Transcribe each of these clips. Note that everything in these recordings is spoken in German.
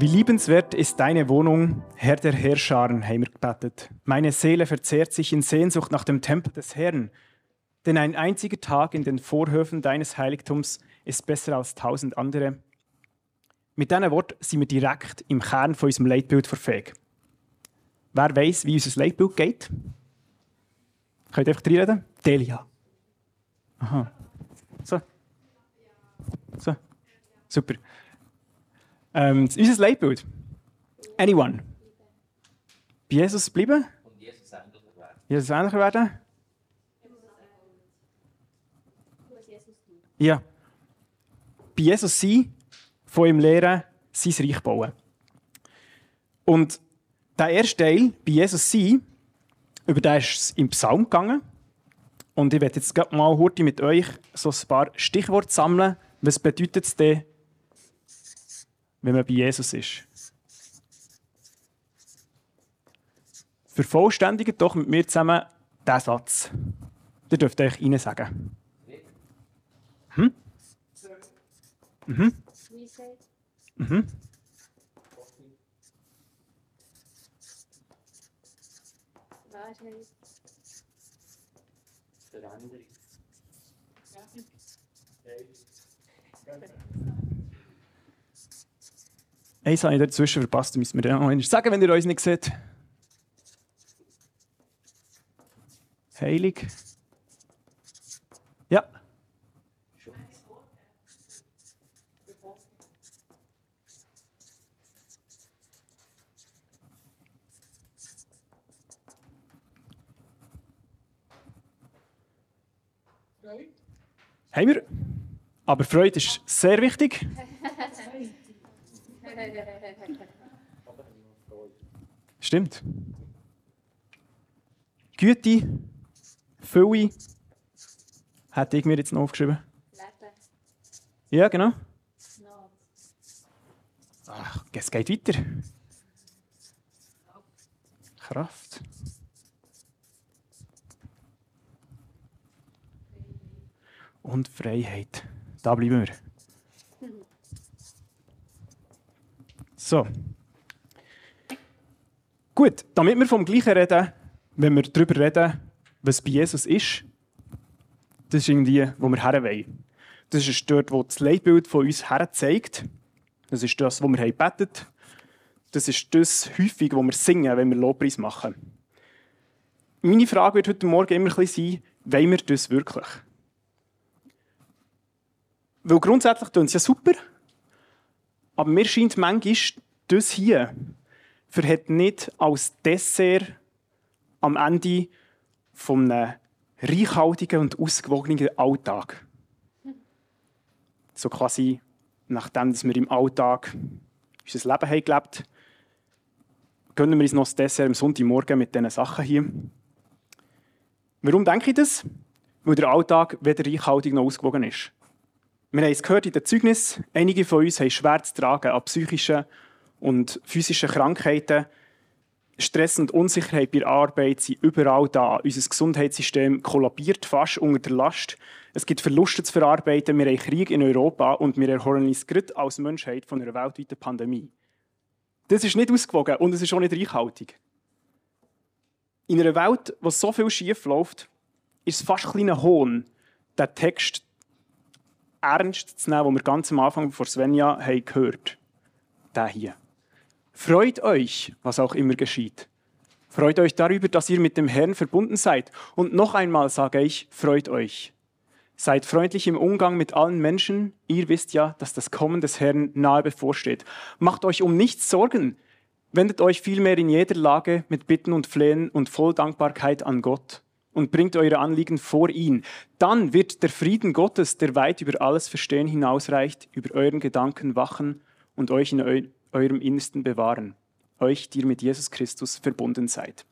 Wie liebenswert ist deine Wohnung, Herr der Herrscharen, haben wir gebetet. Meine Seele verzehrt sich in Sehnsucht nach dem Tempel des Herrn. Denn ein einziger Tag in den Vorhöfen deines Heiligtums ist besser als tausend andere. Mit diesen Worten sind wir direkt im Kern von unserem Leitbild verfähig. Wer weiß, wie unser Leitbild geht? Könnt ihr einfach reinreden? Delia. Aha. So. So. Super. Ähm, unser Leitbild. Anyone? Bei Jesus bleiben? Und Jesus ähnlicher werden. Jesus ähnlicher werden? Ja. Bei Jesus sein, von ihm lehren, sein Reich bauen. Und der erste Teil, bei Jesus sein, über den ist es im Psalm gegangen. Und ich werde jetzt mal mit euch so ein paar Stichworte sammeln. Was bedeutet es denn, wenn man bei Jesus ist? Vervollständigt doch mit mir zusammen diesen Satz. Ihr dürft euch Ihnen sagen. Hm? Mhm. Mhm. Veränderung. Eins habe ich dazwischen verpasst, müssen wir dann noch sagen, wenn ihr uns nicht seht. Heilig. Ja. Haben wir. Aber Freude ist sehr wichtig. Stimmt. Güte, Fülle, hätte ich mir jetzt noch aufgeschrieben. Leben. Ja, genau. Ach, es geht weiter. Kraft. Und Freiheit. Da bleiben wir. So. Gut, damit wir vom Gleichen reden, wenn wir darüber reden, was bei Jesus ist, das ist irgendwie, wo wir her wollen. Das ist dort, wo das Leitbild von uns her zeigt. Das ist das, wo wir haben. Das ist das häufig, wo wir singen, wenn wir Lobpreis machen. Meine Frage wird heute Morgen immer ein bisschen sein, wollen wir das wirklich? Weil grundsätzlich tun sie ja super, aber mir scheint manchmal, das hier verhält nicht als Dessert am Ende von einem reichhaltigen und ausgewogenen Alltag. So quasi, nachdem wir im Alltag unser Leben haben gelebt gönnen wir uns noch das Dessert am Sonntagmorgen mit diesen Sachen hier. Warum denke ich das? Weil der Alltag weder reichhaltig noch ausgewogen ist. Wir haben es gehört in den Zeugnissen, einige von uns haben schwer zu tragen an psychischen und physischen Krankheiten. Stress und Unsicherheit bei der Arbeit sind überall da. Unser Gesundheitssystem kollabiert fast unter der Last. Es gibt Verluste zu verarbeiten. Wir haben Krieg in Europa und wir erholen uns gerade als Menschheit von einer weltweiten Pandemie. Das ist nicht ausgewogen und es ist auch nicht reichhaltig. In einer Welt, wo so viel schief läuft, ist es fast ein kleiner Hohn, den Text ernst zu nehmen, was wir ganz am Anfang von Svenja haben gehört Der hier. Freut euch, was auch immer geschieht. Freut euch darüber, dass ihr mit dem Herrn verbunden seid. Und noch einmal sage ich, freut euch. Seid freundlich im Umgang mit allen Menschen. Ihr wisst ja, dass das Kommen des Herrn nahe bevorsteht. Macht euch um nichts Sorgen. Wendet euch vielmehr in jeder Lage mit Bitten und Flehen und voll Dankbarkeit an Gott und bringt eure Anliegen vor ihn. Dann wird der Frieden Gottes, der weit über alles Verstehen hinausreicht, über euren Gedanken wachen und euch in eu eurem Innersten bewahren. Euch, die ihr mit Jesus Christus verbunden seid.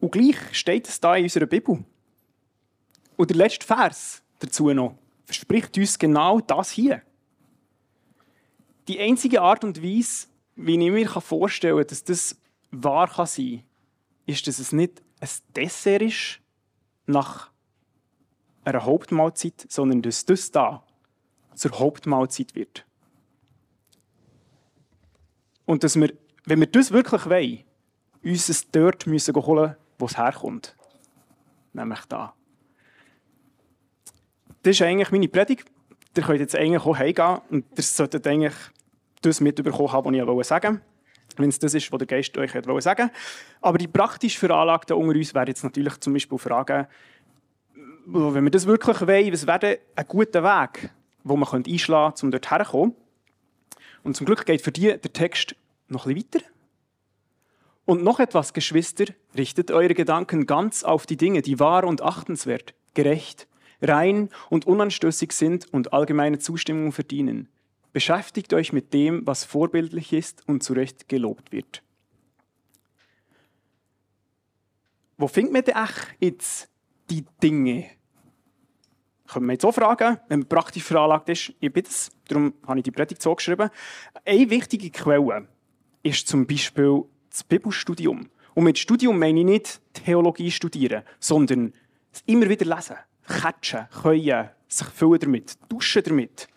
Und gleich steht es da in unserer Bibel. Und der letzte Vers dazu noch verspricht uns genau das hier. Die einzige Art und Weise, wie ich mir vorstellen kann, dass das wahr sein kann, ist, dass es nicht ein Dessert ist nach einer Hauptmahlzeit, sondern dass das da zur Hauptmahlzeit wird. Und dass wir, wenn wir das wirklich wollen, uns es dort müssen holen, wo es herkommt. Nämlich da. Das ist eigentlich meine Predigt. Ihr könnt jetzt eigentlich auch heimgehen und ihr solltet eigentlich das mitbekommen haben, was ich sagen wollte. Wenn es das ist, was der Geist euch sagen wollte. Aber die praktisch Veranlagten unter uns werden jetzt natürlich zum Beispiel fragen, wenn wir das wirklich wollen, was wäre ein guter Weg, wo man einschlagen könnte, um dort herzukommen? Und zum Glück geht für die der Text noch ein bisschen weiter. Und noch etwas, Geschwister, richtet eure Gedanken ganz auf die Dinge, die wahr und achtenswert, gerecht, rein und unanstößig sind und allgemeine Zustimmung verdienen. Beschäftigt euch mit dem, was vorbildlich ist und zu Recht gelobt wird. Wo findet man denn jetzt die Dinge? Können wir jetzt auch fragen, wenn man praktisch veranlagt ist. Ich bin das, darum habe ich die Predigt so geschrieben. Eine wichtige Quelle ist zum Beispiel das Bibelstudium. Und mit Studium meine ich nicht Theologie studieren, sondern immer wieder lesen, catchen, können, sich füllen damit, duschen damit.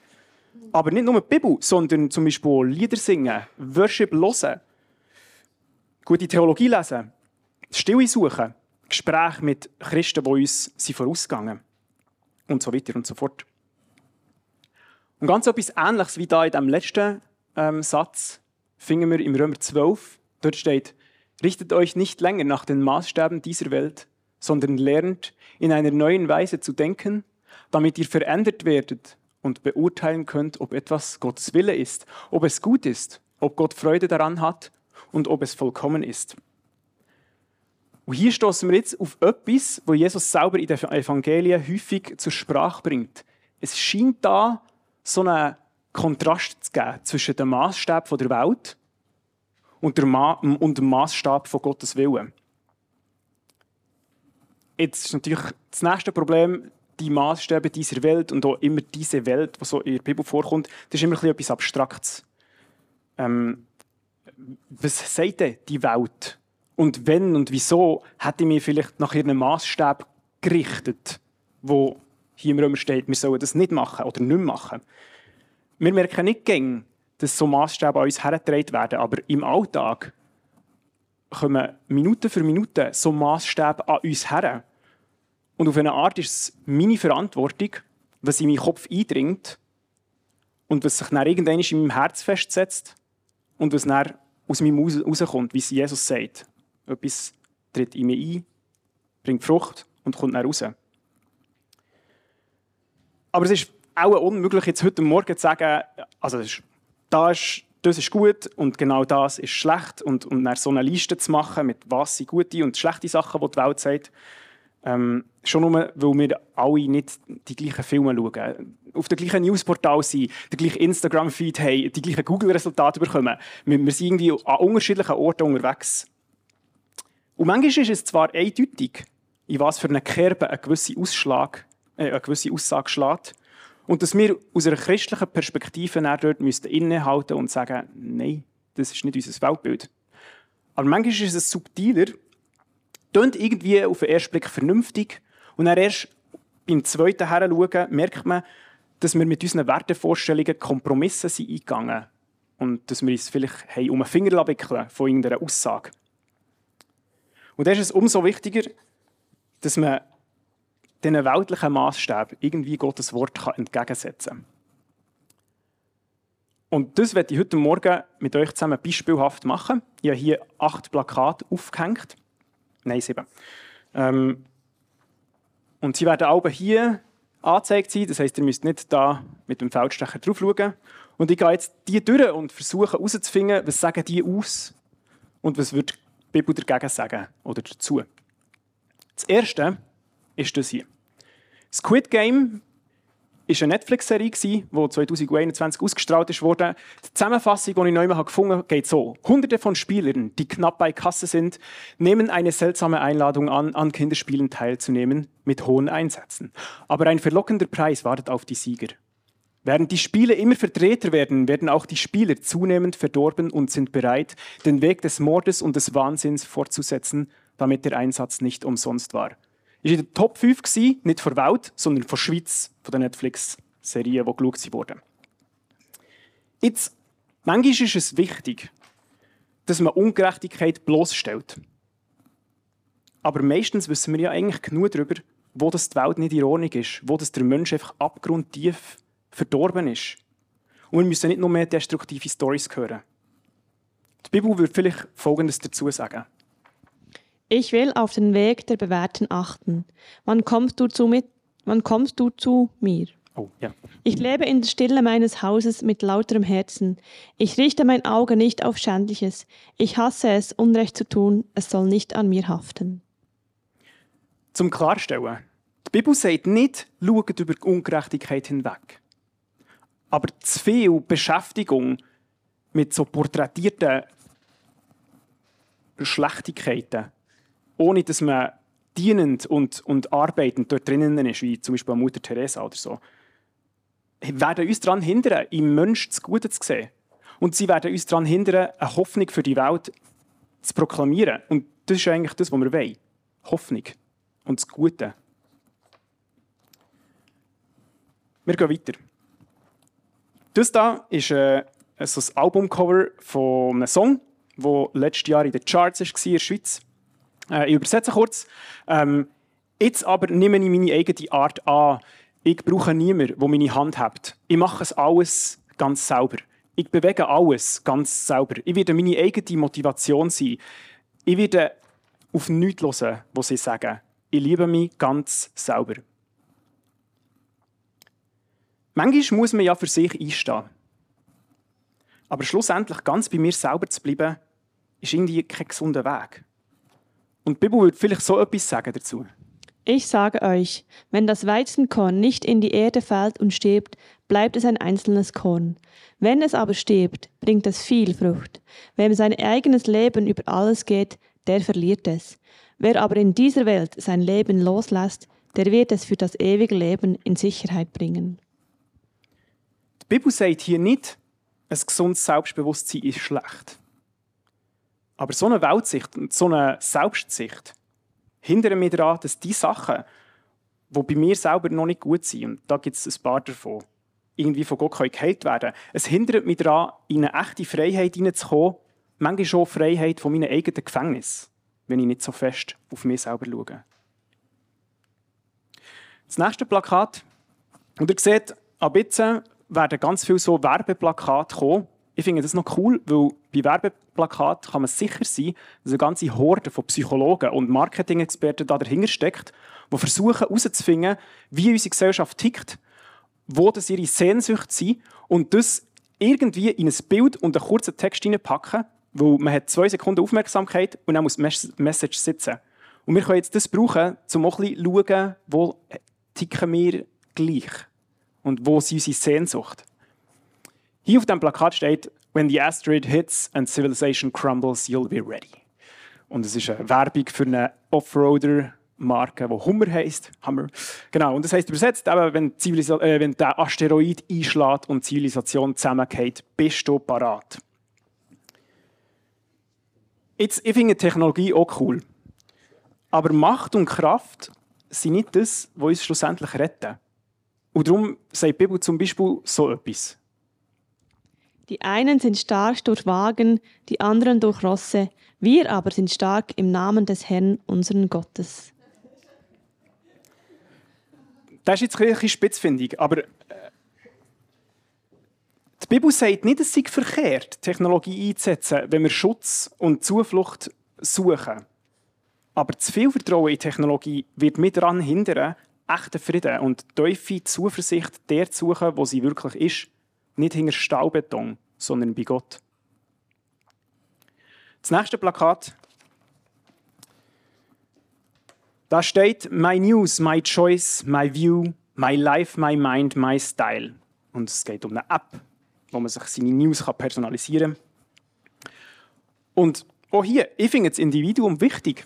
Aber nicht nur die Bibel, sondern zum Beispiel Lieder singen, Worship hören, gute Theologie lesen, Stille suchen, Gespräche mit Christen, die uns sind und so weiter und so fort. Und ganz etwas Ähnliches wie da in dem letzten ähm, Satz finden wir im Römer 12. Dort steht, richtet euch nicht länger nach den Maßstäben dieser Welt, sondern lernt in einer neuen Weise zu denken, damit ihr verändert werdet und beurteilen könnt, ob etwas Gottes Wille ist, ob es gut ist, ob Gott Freude daran hat und ob es vollkommen ist. Und hier stoßen wir jetzt auf etwas, wo Jesus selber in den Evangelien häufig zur Sprache bringt. Es scheint da so einen Kontrast zu geben zwischen dem Maßstab der Welt und, dem Maßstab von Gottes Willen. Jetzt ist natürlich das nächste Problem, die Maßstäbe dieser Welt und auch immer diese Welt, die so in der Bibel vorkommt, das ist immer etwas Abstraktes. Ähm, was sagt denn die Welt? Und wenn und wieso hätte ich mich vielleicht nach ihrem Maßstab gerichtet, wo hier im Römer steht, wir sollen das nicht machen oder nicht machen. Wir merken nicht gäng, dass so Maßstäbe an uns hergetragen werden, aber im Alltag kommen Minute für Minute so Maßstäbe an uns her. Und auf eine Art ist es meine Verantwortung, was in meinen Kopf eindringt und was sich dann irgendwann in meinem Herz festsetzt und was dann aus meinem Haus rauskommt, wie es Jesus sagt. Etwas tritt in mich ein, bringt Frucht und kommt dann raus. Aber es ist auch unmöglich, jetzt heute Morgen zu sagen, also das ist, das ist, das ist gut und genau das ist schlecht und, und dann so eine Liste zu machen, mit was sind gute und schlechte Sachen, die die Welt sagt. Ähm, schon nur, weil wir alle nicht die gleichen Filme schauen, auf dem gleichen Newsportal sind, den gleichen Instagram-Feed haben, die gleichen Google-Resultate bekommen. Wir, wir sind irgendwie an unterschiedlichen Orten unterwegs. Und manchmal ist es zwar eindeutig, in was für eine Kerbe ein gewisser Ausschlag, äh, eine gewisse Aussage schlägt, und dass wir aus einer christlichen Perspektive dort müssten innehalten und sagen, nein, das ist nicht unser Weltbild. Aber manchmal ist es subtiler, klingt irgendwie auf den ersten Blick vernünftig und dann erst beim zweiten Heranschauen merkt man, dass wir mit unseren Wertevorstellungen Kompromisse sind eingegangen und dass wir uns vielleicht um einen Finger wickeln von irgendeiner Aussage. Und da ist es umso wichtiger, dass man diesen weltlichen Maßstab irgendwie Gottes Wort entgegensetzen kann. Und das werde ich heute Morgen mit euch zusammen beispielhaft machen. Ich habe hier acht Plakate aufgehängt. Nein, sieben. Ähm, und sie werden auch hier angezeigt sein. Das heißt, ihr müsst nicht da mit dem Feldstecher drauf schauen. Und ich gehe jetzt die durch und versuche herauszufinden, was sagen die aus und was wird die Bibel dagegen sagen oder dazu. Das erste ist das hier. Squid Game war eine Netflix-Serie, die 2021 ausgestrahlt wurde. Die Zusammenfassung, die ich neu gefunden habe, geht so. Hunderte von Spielern, die knapp bei Kasse sind, nehmen eine seltsame Einladung an, an Kinderspielen teilzunehmen, mit hohen Einsätzen. Aber ein verlockender Preis wartet auf die Sieger. Während die Spiele immer verdrehter werden, werden auch die Spieler zunehmend verdorben und sind bereit, den Weg des Mordes und des Wahnsinns fortzusetzen, damit der Einsatz nicht umsonst war war in der Top 5, gewesen, nicht von der Welt, sondern von der Schweiz, von den Netflix-Serien, die geschaut wurden. Jetzt, manchmal ist es wichtig, dass man Ungerechtigkeit bloßstellt. Aber meistens wissen wir ja eigentlich genug darüber, wo das die Welt nicht Ordnung ist, wo das der Mensch einfach abgrundtief verdorben ist. Und wir müssen nicht nur mehr destruktive Stories hören. Die Bibel würde vielleicht Folgendes dazu sagen. Ich will auf den Weg der Bewährten achten. Wann kommst du zu, mit, wann kommst du zu mir? Oh, ja. Ich lebe in der Stille meines Hauses mit lauterem Herzen. Ich richte mein Auge nicht auf Schändliches. Ich hasse es, Unrecht zu tun. Es soll nicht an mir haften. Zum Klarstellen. Die Bibel sagt nicht, schaut über die Ungerechtigkeit hinweg. Aber zu viel Beschäftigung mit so porträtierten Schlechtigkeiten, ohne dass man dienend und, und arbeitend dort drinnen ist, wie zum Beispiel Mutter Teresa oder so, werden uns daran hindern, im Menschen das Gute zu sehen. Und sie werden uns daran hindern, eine Hoffnung für die Welt zu proklamieren. Und das ist eigentlich das, was wir wollen. Hoffnung und das Gute. Wir gehen weiter. Das hier ist äh, so ein Albumcover von einem Song, der letztes Jahr in den Charts war in der Schweiz. Äh, ich übersetze kurz. Ähm, jetzt aber nehme ich meine eigene Art an. Ich brauche niemanden, der meine Hand hat. Ich mache es alles ganz sauber. Ich bewege alles ganz sauber. Ich werde meine eigene Motivation sein. Ich werde auf nichts hören, was sie sagen. Ich liebe mich ganz sauber. Manchmal muss man ja für sich einstehen. Aber schlussendlich ganz bei mir selber zu bleiben, ist irgendwie kein gesunder Weg. Und die Bibel würde vielleicht so etwas sagen dazu. Ich sage euch, wenn das Weizenkorn nicht in die Erde fällt und stirbt, bleibt es ein einzelnes Korn. Wenn es aber stirbt, bringt es viel Frucht. Wem sein eigenes Leben über alles geht, der verliert es. Wer aber in dieser Welt sein Leben loslässt, der wird es für das ewige Leben in Sicherheit bringen. Die Bibel sagt hier nicht, ein gesundes Selbstbewusstsein ist schlecht. Aber so eine Weltsicht und so eine Selbstsicht hindern mich daran, dass die Sachen, die bei mir selber noch nicht gut sind, und da gibt es ein paar davon, irgendwie von Gott geheilt werden können. Es hindert mich daran, in eine echte Freiheit hineinzukommen, manchmal schon Freiheit von meinem eigenen Gefängnis, wenn ich nicht so fest auf mich selber schaue. Das nächste Plakat. Und ihr seht, ab jetzt werden ganz viele so Werbeplakate kommen. Ich finde das noch cool, weil bei Werbeplakaten kann man sicher sein, dass eine ganze Horde von Psychologen und Marketing-Experten da dahinter steckt, die versuchen herauszufinden, wie unsere Gesellschaft tickt, wo das ihre Sehnsucht sind und das irgendwie in ein Bild und einen kurzen Text hineinpacken, weil man hat zwei Sekunden Aufmerksamkeit und dann muss die Message sitzen. Und wir können jetzt das brauchen, um auch ein bisschen zu schauen, wo ticken wir gleich und wo ist unsere Sehnsucht. Hier auf dem Plakat steht, When the asteroid hits and civilization crumbles, you'll be ready. Und es ist eine Werbung für eine Offroader-Marke, die Hummer heisst. Hummer. Genau. Und das heisst übersetzt, eben, wenn, äh, wenn der Asteroid einschlägt und Zivilisation zusammengeht, bist du parat. Jetzt, ich finde Technologie auch cool. Aber Macht und Kraft sind nicht das, was uns schlussendlich retten. Und darum sagt die Bibel zum Beispiel so etwas. Die einen sind stark durch Wagen, die anderen durch Rosse. Wir aber sind stark im Namen des Herrn, unseren Gottes. Das ist jetzt ein bisschen spitz, finde ich. Aber äh, die Bibel sagt nicht, es sei verkehrt, Technologie einzusetzen, wenn wir Schutz und Zuflucht suchen. Aber zu viel Vertrauen in Technologie wird mich daran hindern, echten Frieden und tiefe Zuversicht der zu suchen, wo sie wirklich ist. Nicht hinter Stahlbeton, sondern bei Gott. Das nächste Plakat. Da steht My News, My Choice, My View, My Life, My Mind, My Style. Und es geht um eine App, wo man sich seine News personalisieren kann. Und auch hier, ich finde das Individuum wichtig.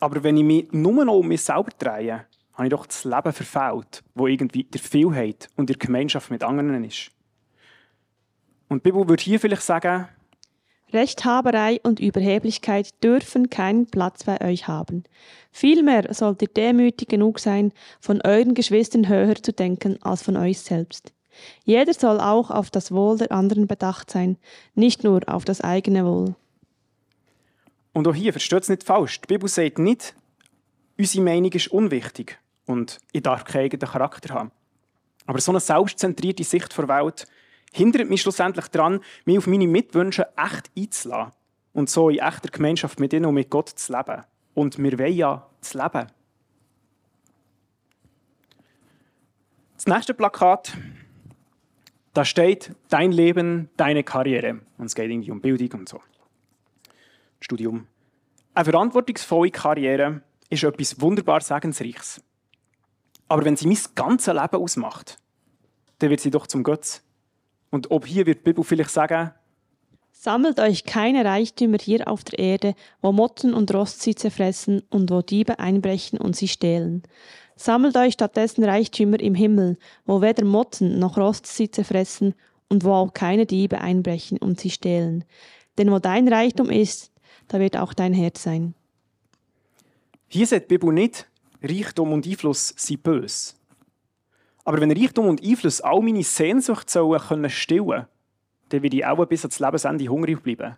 Aber wenn ich mich nur noch um mich selber drehe, habe ich doch das Leben verfehlt, wo irgendwie der Vielheit und der Gemeinschaft mit anderen ist. Und die Bibel würde hier vielleicht sagen, Rechthaberei und Überheblichkeit dürfen keinen Platz bei euch haben. Vielmehr sollt ihr demütig genug sein, von euren Geschwistern höher zu denken als von euch selbst. Jeder soll auch auf das Wohl der anderen bedacht sein, nicht nur auf das eigene Wohl. Und auch hier, versteht es nicht falsch, die Bibel sagt nicht, unsere Meinung ist unwichtig und ich darf keinen eigenen Charakter haben. Aber so eine selbstzentrierte Sicht der Welt hindert mich schlussendlich daran, mich auf meine Mitwünsche echt einzulassen und so in echter Gemeinschaft mit ihnen und mit Gott zu leben. Und wir wollen ja das Leben. Das nächste Plakat, da steht dein Leben, deine Karriere. Und es geht irgendwie um Bildung und so. Studium. Eine verantwortungsvolle Karriere ist etwas wunderbar Segensreiches. Aber wenn sie mein ganzes Leben ausmacht, dann wird sie doch zum Götz. Und ob hier wird die Bibel vielleicht sagen, Sammelt euch keine Reichtümer hier auf der Erde, wo Motten und Rost sie zerfressen und wo Diebe einbrechen und sie stehlen. Sammelt euch stattdessen Reichtümer im Himmel, wo weder Motten noch Rost sie zerfressen und wo auch keine Diebe einbrechen und sie stehlen. Denn wo dein Reichtum ist, da wird auch dein Herz sein. Hier sagt die Bibel nicht, Reichtum und Einfluss sind böse. Aber wenn Reichtum und Einfluss all meine Sehnsucht sollen können stillen, dann werde ich auch bis ans Lebensende hungrig bleiben.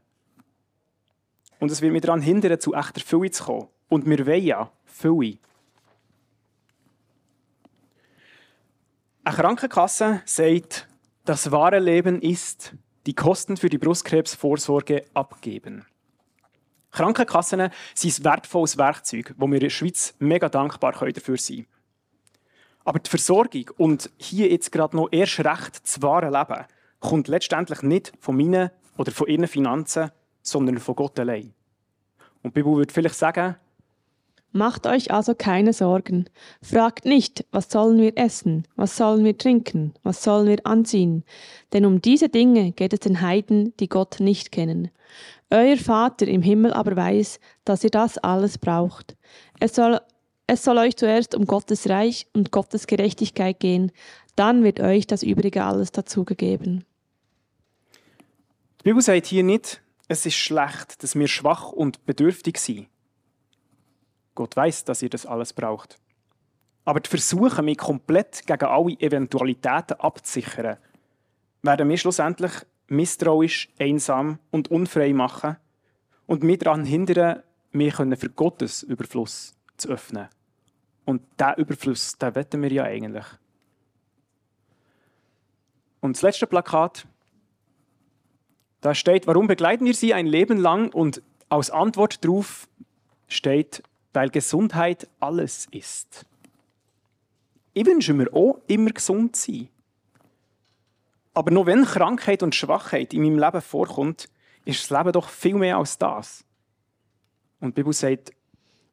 Und es wird mich daran hindern, zu echter Fülle zu kommen. Und wir wollen ja Fülle. Eine Krankenkasse sagt, das wahre Leben ist, die Kosten für die Brustkrebsvorsorge abgeben. Krankenkassen sind ein wertvolles Werkzeug, wo wir in der Schweiz mega dankbar dafür sein können. Aber die Versorgung und hier jetzt gerade noch erst recht das wahre Leben kommt letztendlich nicht von meinen oder von ihren Finanzen, sondern von Gott allein. Und Bibel würde vielleicht sagen, Macht euch also keine Sorgen. Fragt nicht, was sollen wir essen, was sollen wir trinken, was sollen wir anziehen. Denn um diese Dinge geht es den Heiden, die Gott nicht kennen. Euer Vater im Himmel aber weiß, dass ihr das alles braucht. Es soll, es soll euch zuerst um Gottes Reich und Gottes Gerechtigkeit gehen, dann wird euch das Übrige alles dazugegeben. Die Bibel sagt hier nicht, es ist schlecht, dass wir schwach und bedürftig sind. Gott weiß, dass ihr das alles braucht. Aber die Versuche, mich komplett gegen alle Eventualitäten abzusichern, werden mich schlussendlich misstrauisch, einsam und unfrei machen und mich daran hindern, mich für Gottes Überfluss zu öffnen. Und diesen Überfluss, den wetten wir ja eigentlich. Und das letzte Plakat, da steht, warum begleiten wir sie ein Leben lang? Und als Antwort darauf steht, weil Gesundheit alles ist. Ich wünsche mir auch immer gesund zu sein. Aber nur wenn Krankheit und Schwachheit in meinem Leben vorkommt, ist das Leben doch viel mehr als das. Und die Bibel sagt,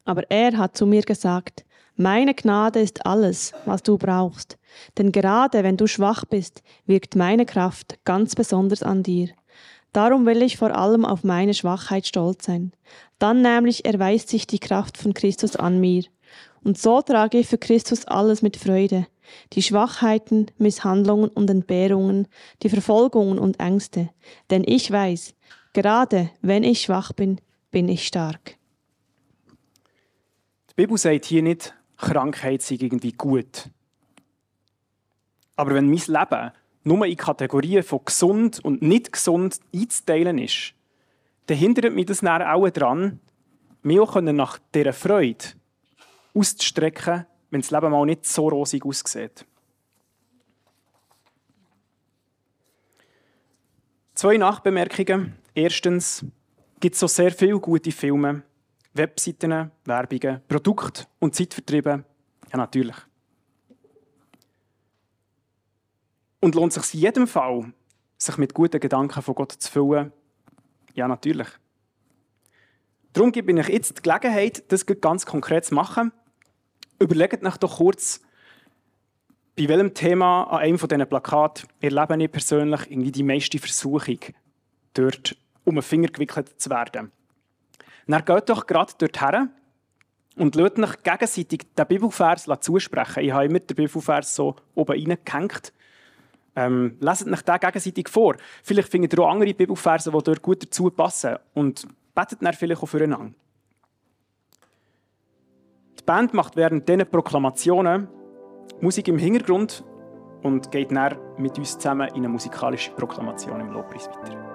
aber er hat zu mir gesagt, meine Gnade ist alles, was du brauchst. Denn gerade wenn du schwach bist, wirkt meine Kraft ganz besonders an dir. Darum will ich vor allem auf meine Schwachheit stolz sein. Dann nämlich erweist sich die Kraft von Christus an mir. Und so trage ich für Christus alles mit Freude. Die Schwachheiten, Misshandlungen und Entbehrungen, die Verfolgungen und Ängste. Denn ich weiß, gerade wenn ich schwach bin, bin ich stark. Die Bibel sagt hier nicht, Krankheit sei irgendwie gut. Aber wenn mein Leben nur in Kategorien von gesund und nicht gesund einzuteilen ist, dann hindert mich das dann auch daran, mich auch nach dieser Freude auszustrecken, wenn das Leben mal nicht so rosig aussieht. Zwei Nachbemerkungen. Erstens gibt es so sehr viele gute Filme, Webseiten, Werbungen, Produkte und Zeitvertriebe. Ja, natürlich. Und lohnt es sich in jedem Fall, sich mit guten Gedanken von Gott zu füllen? Ja, natürlich. Darum gebe ich euch jetzt die Gelegenheit, das ganz konkret zu machen. Überlegt euch doch kurz, bei welchem Thema an einem dieser Plakate erlebe ich persönlich irgendwie die meiste Versuchung, dort um einen Finger gewickelt zu werden. Dann geht doch gerade dorthin und lasst euch gegenseitig den Bibelvers zusprechen. Ich habe immer den Bibelvers so oben reingehängt. Ähm, leset euch den gegenseitig vor. Vielleicht findet ihr auch andere Bibelverse, die dort gut dazu passen. Und betet dann vielleicht auch füreinander. Die Band macht während diesen Proklamationen Musik im Hintergrund und geht dann mit uns zusammen in eine musikalische Proklamation im Lobpreis weiter.